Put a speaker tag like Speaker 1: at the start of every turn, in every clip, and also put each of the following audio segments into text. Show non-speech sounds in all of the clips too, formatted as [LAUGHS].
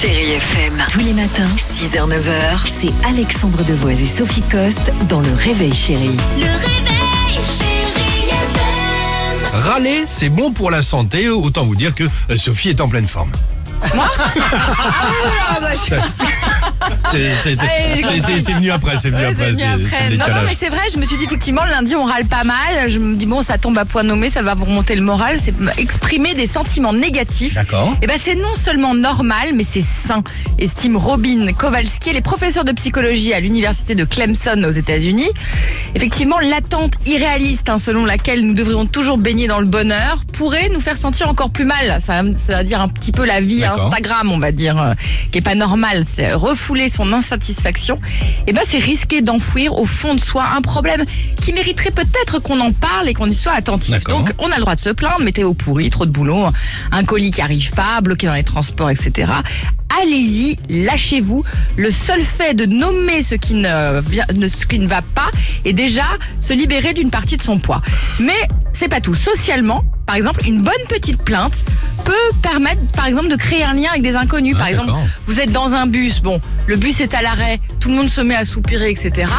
Speaker 1: Chérie FM. Tous les matins, 6h, 9h, c'est Alexandre Devoise et Sophie Coste dans Le Réveil Chérie.
Speaker 2: Le réveil, chérie FM.
Speaker 3: Râler, c'est bon pour la santé. Autant vous dire que euh, Sophie est en pleine forme. [LAUGHS]
Speaker 4: Ah bah, je- [LAUGHS]
Speaker 3: C'est- c'est- venu après, c'est venu après.
Speaker 4: Non, mais c'est vrai, je me suis dit effectivement, lundi, on râle pas mal. Je me dis, bon, ça tombe à point nommé, ça va vous remonter le moral. C'est exprimer des sentiments négatifs.
Speaker 3: D'accord.
Speaker 4: Et ben, c'est non seulement normal, mais c'est sain, estime Robin Kowalski. Elle est professeure de psychologie à l'université de Clemson aux États-Unis. Effectivement, l'attente irréaliste, hein, selon laquelle nous devrions toujours baigner dans le bonheur, pourrait nous faire sentir encore plus mal. Ça, ça veut dire un petit peu la vie. Instagram, on va dire, euh, qui est pas normale. C'est refouler son insatisfaction. Et ben, c'est risquer d'enfouir au fond de soi un problème qui mériterait peut-être qu'on en parle et qu'on y soit attentif. Donc, on a le droit de se plaindre, météo pourri, trop de boulot, un colis qui arrive pas, bloqué dans les transports, etc. Allez-y, lâchez-vous. Le seul fait de nommer ce qui ne, vient- ce qui ne va pas est déjà se libérer d'une partie de son poids. Mais c'est pas tout. Socialement, par exemple, une bonne petite plainte peut permettre, par exemple, de créer un lien avec des inconnus.
Speaker 3: Ah,
Speaker 4: par exemple,
Speaker 3: d'accord.
Speaker 4: vous êtes dans un bus, bon, le bus est à l'arrêt, tout le monde se met à soupirer, etc.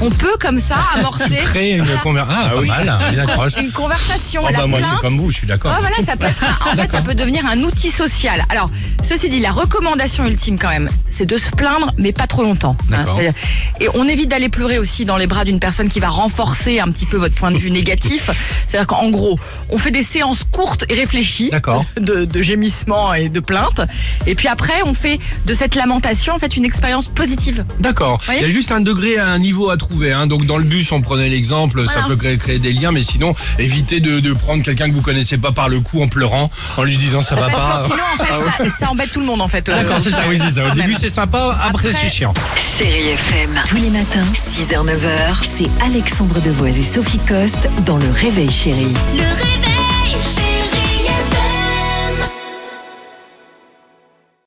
Speaker 4: On peut comme ça amorcer [LAUGHS]
Speaker 3: Créer [LAUGHS] une conversation. Ah, pas mal, une accroche.
Speaker 4: une conversation.
Speaker 3: Oh,
Speaker 4: La
Speaker 3: bah, moi,
Speaker 4: plainte,
Speaker 3: c'est comme vous, je suis d'accord.
Speaker 4: Ouais, voilà, ça peut être un- en fait, ça peut devenir un outil social. Alors, ceci dit, la recommandation ultime quand même, c'est de se plaindre, mais pas trop longtemps. hein. Et on évite d'aller pleurer aussi dans les bras d'une personne qui va renforcer un petit peu votre point de vue négatif. [LAUGHS] C'est-à-dire qu'en gros, on fait des séances courtes et réfléchies [LAUGHS] de, de gémissements et de plaintes. Et puis après, on fait de cette lamentation en fait une expérience positive.
Speaker 3: D'accord. Il y a juste un degré, un niveau à trouver. hein. Donc dans le bus, on prenait l'exemple, ça peut créer, créer des liens, mais sinon, évitez de, de prendre quelqu'un que vous connaissez pas par le cou en pleurant, en lui disant ça va
Speaker 4: Parce
Speaker 3: pas.
Speaker 4: que sinon, en fait, ça, ça [LAUGHS] embête tout le monde en fait.
Speaker 3: Ah, D'accord,
Speaker 4: Euh,
Speaker 3: c'est ça, oui, c'est ça. Au début, c'est sympa, après,
Speaker 4: Après,
Speaker 3: c'est chiant.
Speaker 1: Chérie FM. Tous les matins, 6h, 9h, c'est Alexandre Devoise et Sophie Coste dans Le Réveil Chérie.
Speaker 2: Le réveil,